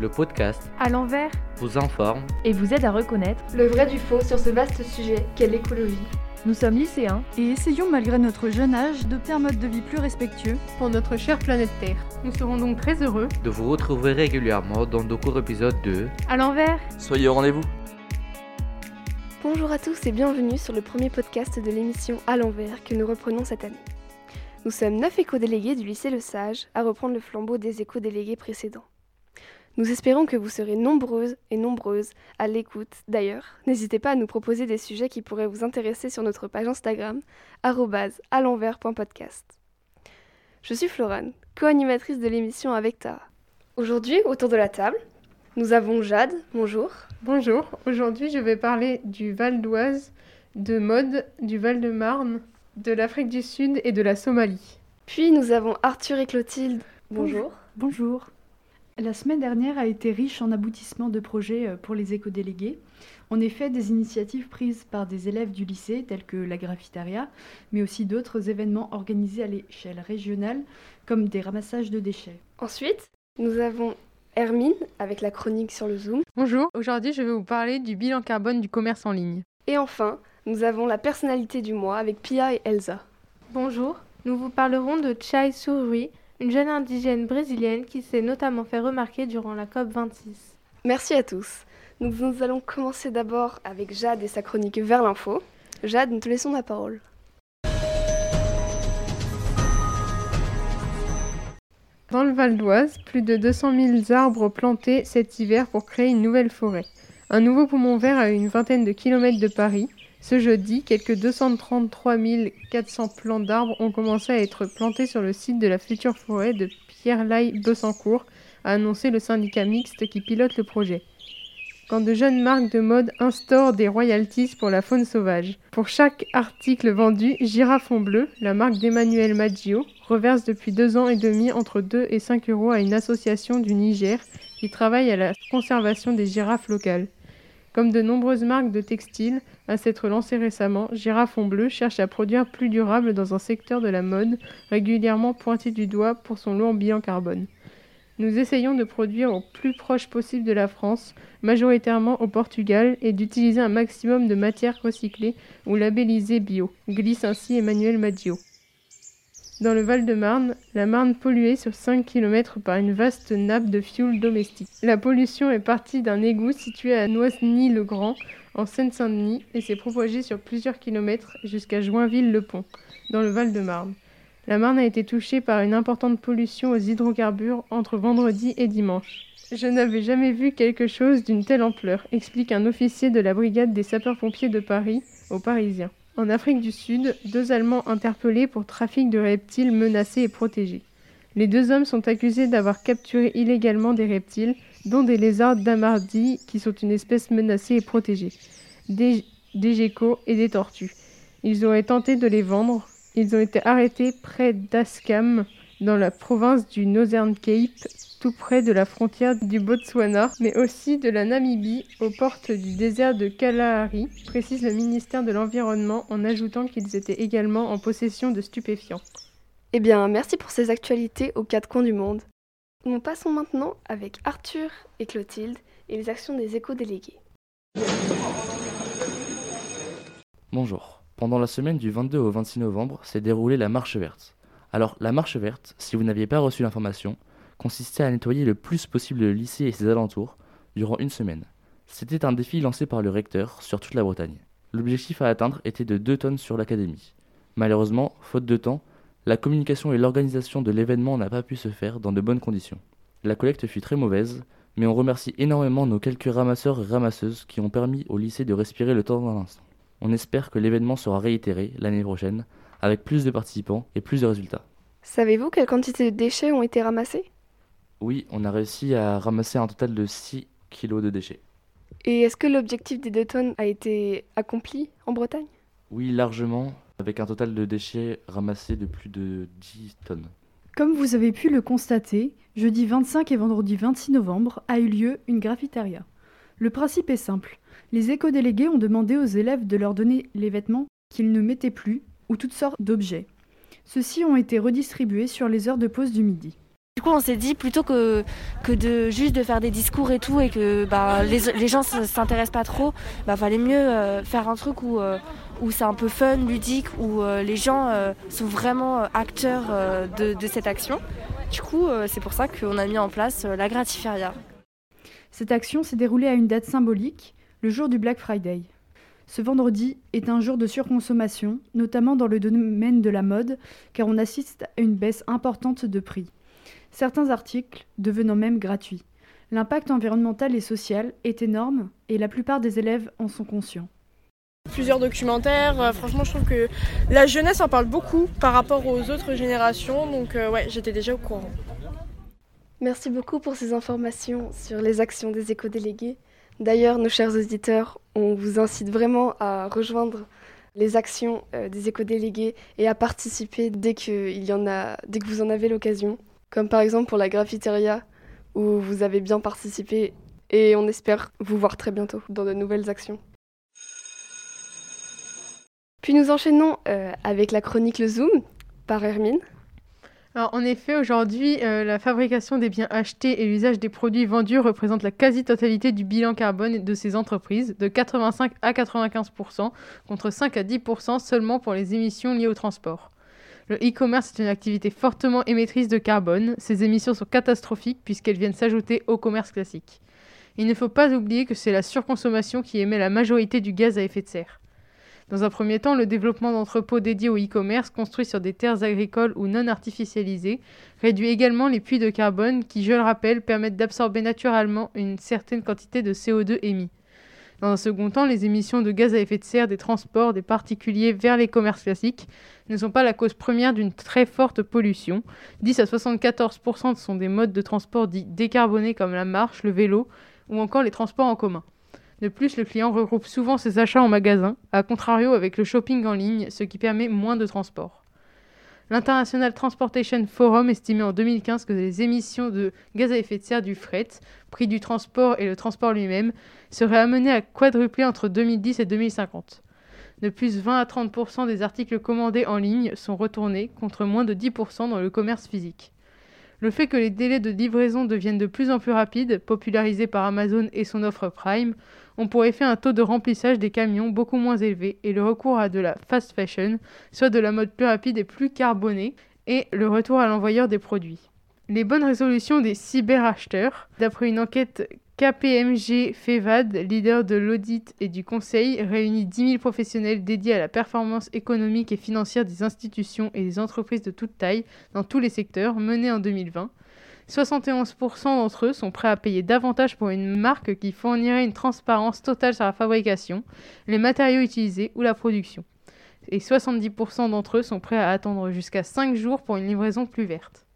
Le podcast À l'envers vous informe et vous aide à reconnaître le vrai du faux sur ce vaste sujet qu'est l'écologie. Nous sommes lycéens et essayons malgré notre jeune âge d'opter un mode de vie plus respectueux pour notre chère planète Terre. Nous serons donc très heureux de vous retrouver régulièrement dans de courts épisodes de À l'envers. Soyez au rendez-vous. Bonjour à tous et bienvenue sur le premier podcast de l'émission À l'envers que nous reprenons cette année. Nous sommes neuf éco-délégués du lycée Le Sage à reprendre le flambeau des éco-délégués précédents. Nous espérons que vous serez nombreuses et nombreuses à l'écoute. D'ailleurs, n'hésitez pas à nous proposer des sujets qui pourraient vous intéresser sur notre page Instagram, à l'envers.podcast. Je suis Florane, co-animatrice de l'émission avec Tara. Aujourd'hui, autour de la table, nous avons Jade. Bonjour. Bonjour. Aujourd'hui, je vais parler du Val d'Oise, de mode, du Val-de-Marne, de l'Afrique du Sud et de la Somalie. Puis nous avons Arthur et Clotilde. Bonjour. Bonjour. La semaine dernière a été riche en aboutissements de projets euh, pour les éco-délégués. En effet, des initiatives prises par des élèves du lycée, telles que la graffitaria, mais aussi d'autres événements organisés à l'échelle régionale, comme des ramassages de déchets. Ensuite, nous avons Hermine avec la chronique sur le Zoom. Bonjour, aujourd'hui je vais vous parler du bilan carbone du commerce en ligne. Et enfin, nous avons la personnalité du mois avec Pia et Elsa. Bonjour, nous vous parlerons de Chai Surui, une jeune indigène brésilienne qui s'est notamment fait remarquer durant la COP26. Merci à tous. Nous, nous allons commencer d'abord avec Jade et sa chronique Vers l'info. Jade, nous te laissons la parole. Dans le Val d'Oise, plus de 200 000 arbres plantés cet hiver pour créer une nouvelle forêt. Un nouveau poumon vert à une vingtaine de kilomètres de Paris. Ce jeudi, quelques 233 400 plants d'arbres ont commencé à être plantés sur le site de la future forêt de Pierre-Laye-Bessancourt, a annoncé le syndicat mixte qui pilote le projet. Quand de jeunes marques de mode instaurent des royalties pour la faune sauvage. Pour chaque article vendu, Girafon Bleu, la marque d'Emmanuel Maggio, reverse depuis deux ans et demi entre 2 et 5 euros à une association du Niger qui travaille à la conservation des girafes locales. Comme de nombreuses marques de textiles à s'être lancées récemment, Girafon Bleu cherche à produire plus durable dans un secteur de la mode régulièrement pointé du doigt pour son long bilan carbone. Nous essayons de produire au plus proche possible de la France, majoritairement au Portugal, et d'utiliser un maximum de matières recyclées ou labellisées bio, glisse ainsi Emmanuel Maggio. Dans le Val-de-Marne, la Marne polluée sur 5 km par une vaste nappe de fioul domestique. La pollution est partie d'un égout situé à Noisny-le-Grand, en Seine-Saint-Denis, et s'est propagée sur plusieurs kilomètres jusqu'à Joinville-le-Pont, dans le Val-de-Marne. La Marne a été touchée par une importante pollution aux hydrocarbures entre vendredi et dimanche. Je n'avais jamais vu quelque chose d'une telle ampleur, explique un officier de la brigade des sapeurs-pompiers de Paris aux Parisiens. En Afrique du Sud, deux Allemands interpellés pour trafic de reptiles menacés et protégés. Les deux hommes sont accusés d'avoir capturé illégalement des reptiles, dont des lézards d'amardi, qui sont une espèce menacée et protégée, des, des geckos et des tortues. Ils auraient tenté de les vendre. Ils ont été arrêtés près d'Askam, dans la province du Northern Cape, tout près de la frontière du Botswana, mais aussi de la Namibie, aux portes du désert de Kalahari, précise le ministère de l'Environnement en ajoutant qu'ils étaient également en possession de stupéfiants. Eh bien, merci pour ces actualités aux quatre coins du monde. Nous passons maintenant avec Arthur et Clotilde et les actions des éco-délégués. Bonjour. Pendant la semaine du 22 au 26 novembre s'est déroulée la marche verte. Alors, la marche verte, si vous n'aviez pas reçu l'information, consistait à nettoyer le plus possible le lycée et ses alentours durant une semaine. C'était un défi lancé par le recteur sur toute la Bretagne. L'objectif à atteindre était de 2 tonnes sur l'académie. Malheureusement, faute de temps, la communication et l'organisation de l'événement n'a pas pu se faire dans de bonnes conditions. La collecte fut très mauvaise, mais on remercie énormément nos quelques ramasseurs et ramasseuses qui ont permis au lycée de respirer le temps d'un instant. On espère que l'événement sera réitéré l'année prochaine avec plus de participants et plus de résultats. Savez-vous quelle quantité de déchets ont été ramassés? Oui, on a réussi à ramasser un total de 6 kg de déchets. Et est-ce que l'objectif des 2 tonnes a été accompli en Bretagne? Oui, largement, avec un total de déchets ramassés de plus de 10 tonnes. Comme vous avez pu le constater, jeudi 25 et vendredi 26 novembre a eu lieu une graffitaria. Le principe est simple. Les éco-délégués ont demandé aux élèves de leur donner les vêtements qu'ils ne mettaient plus ou toutes sortes d'objets. Ceux-ci ont été redistribués sur les heures de pause du midi. Du coup, on s'est dit plutôt que, que de juste de faire des discours et tout et que bah, les, les gens s'intéressent pas trop, bah fallait mieux euh, faire un truc où, euh, où c'est un peu fun, ludique, où euh, les gens sont vraiment acteurs de, de, cette action. Du coup, c'est pour ça qu'on a mis en place la Gratiferia. Cette action s'est déroulée à une date symbolique, le jour du Black Friday. Ce vendredi est un jour de surconsommation, notamment dans le domaine de la mode, car on assiste à une baisse importante de prix certains articles devenant même gratuits. L'impact environnemental et social est énorme et la plupart des élèves en sont conscients. Plusieurs documentaires, euh, franchement je trouve que la jeunesse en parle beaucoup par rapport aux autres générations, donc euh, ouais j'étais déjà au courant. Merci beaucoup pour ces informations sur les actions des éco-délégués. D'ailleurs, nos chers auditeurs, on vous incite vraiment à rejoindre les actions euh, des éco-délégués et à participer dès que, vous en avez l'occasion comme par exemple pour la Graffiteria, où vous avez bien participé et on espère vous voir très bientôt dans de nouvelles actions. Puis nous enchaînons euh, avec la chronique Zoom par Hermine. En effet, aujourd'hui, euh, la fabrication des biens achetés et l'usage des produits vendus représentent la quasi-totalité du bilan carbone de ces entreprises, de 85 à 95% contre 5 à 10% seulement pour les émissions liées au transport. Le e-commerce est une activité fortement émettrice de carbone. Ces émissions sont catastrophiques puisqu'elles viennent s'ajouter au commerce classique. Il ne faut pas oublier que c'est la surconsommation qui émet la majorité du gaz à effet de serre. Dans un premier temps, le développement d'entrepôts dédiés au e-commerce construits sur des terres agricoles ou non artificialisées réduit également les puits de carbone qui, je le rappelle, permettent d'absorber naturellement une certaine quantité de CO2 émis. Dans un second temps, les émissions de gaz à effet de serre des transports des particuliers vers les commerces classiques ne sont pas la cause première d'une très forte pollution. 10 à 74% sont des modes de transport dits décarbonés comme la marche, le vélo ou encore les transports en commun. De plus, le client regroupe souvent ses achats en magasin, à contrario avec le shopping en ligne, ce qui permet moins de transport. L'International Transportation Forum estimait en 2015 que les émissions de gaz à effet de serre du fret, prix du transport et le transport lui-même, seraient amenées à quadrupler entre 2010 et 2050. De plus, 20 à 30% des articles commandés en ligne sont retournés, contre moins de 10% dans le commerce physique. Le fait que les délais de livraison deviennent de plus en plus rapides, popularisés par Amazon et son offre Prime, ont pour effet un taux de remplissage des camions beaucoup moins élevé et le recours à de la fast fashion, soit de la mode plus rapide et plus carbonée, et le retour à l'envoyeur des produits. Les bonnes résolutions des cyberacheteurs, d'après une enquête KPMG FEVAD, leader de l'audit et du conseil, réunit 10 000 professionnels dédiés à la performance économique et financière des institutions et des entreprises de toute taille dans tous les secteurs, menés en 2020. 71% d'entre eux sont prêts à payer davantage pour une marque qui fournirait une transparence totale sur la fabrication, les matériaux utilisés ou la production. Et 70% d'entre eux sont prêts à attendre jusqu'à 5 jours pour une livraison plus verte.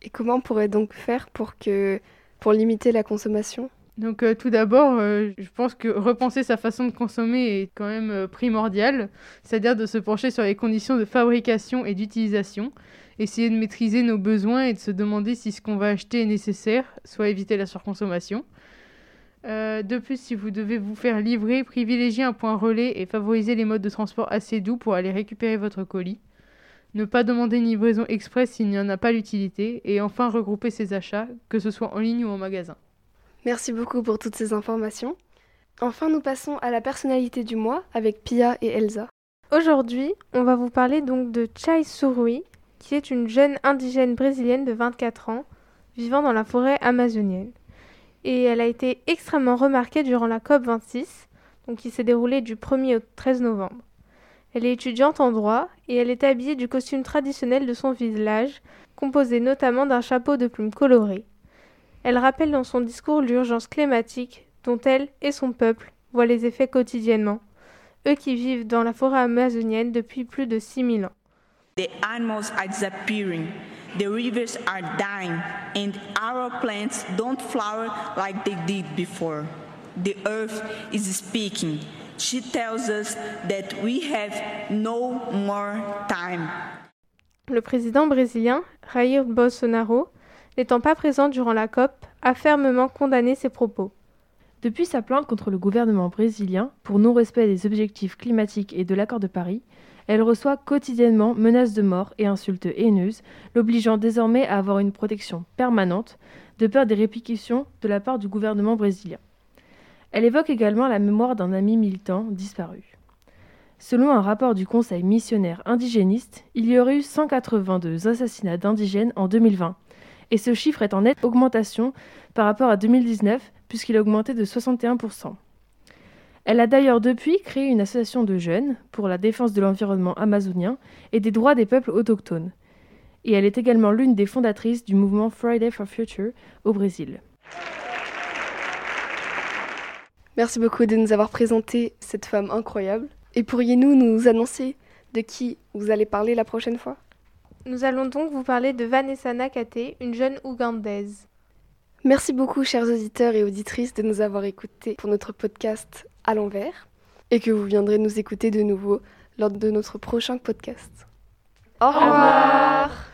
Et comment on pourrait donc faire pour, que, pour limiter la consommation? Donc euh, tout d'abord, euh, je pense que repenser sa façon de consommer est quand même euh, primordial, c'est-à-dire de se pencher sur les conditions de fabrication et d'utilisation, essayer de maîtriser nos besoins et de se demander si ce qu'on va acheter est nécessaire, soit éviter la surconsommation. De plus, si vous devez vous faire livrer, privilégiez un point relais et favorisez les modes de transport assez doux pour aller récupérer votre colis. Ne pas demander une livraison express s'il n'y en a pas l'utilité. Et enfin, regrouper ses achats, que ce soit en ligne ou en magasin. Merci beaucoup pour toutes ces informations. Enfin, nous passons à la personnalité du mois avec Pia et Elsa. Aujourd'hui, on va vous parler donc de Chai Surui, qui est une jeune indigène brésilienne de 24 ans, vivant dans la forêt amazonienne. Et elle a été extrêmement remarquée durant la COP 26, donc qui s'est déroulée du 1er au 13 novembre. Elle est étudiante en droit et elle est habillée du costume traditionnel de son village, composé notamment d'un chapeau de plumes colorées. Elle rappelle dans son discours l'urgence climatique dont elle et son peuple voient les effets quotidiennement, eux qui vivent dans la forêt amazonienne depuis plus de 6000 ans. The animals are disappearing. The rivers are dying, and our plants don't flower like they did before. The earth is speaking. She tells us that we have no more time. Le président brésilien, Jair Bolsonaro, n'étant pas présent durant la COP, a fermement condamné ces propos. Depuis sa plainte contre le gouvernement brésilien pour non-respect des objectifs climatiques et de l'accord de Paris, Elle reçoit quotidiennement menaces de mort et insultes haineuses, l'obligeant désormais à avoir une protection permanente, de peur des répercussions de la part du gouvernement brésilien. Elle évoque également la mémoire d'un ami militant disparu. Selon un rapport du Conseil missionnaire indigéniste, il y aurait eu 182 assassinats d'indigènes en 2020, et ce chiffre est en nette augmentation par rapport à 2019, puisqu'il a augmenté de 61%. Elle a d'ailleurs depuis créé une association de jeunes pour la défense de l'environnement amazonien et des droits des peuples autochtones. Et elle est également l'une des fondatrices du mouvement Friday for Future au Brésil. Merci beaucoup de nous avoir présenté cette femme incroyable. Et pourriez-nous nous annoncer de qui vous allez parler la prochaine fois? Nous allons donc vous parler de Vanessa Nakate, une jeune ougandaise. Merci beaucoup, chers auditeurs et auditrices, de nous avoir écoutés pour notre podcast à l'envers et que vous viendrez nous écouter de nouveau lors de notre prochain podcast. Au revoir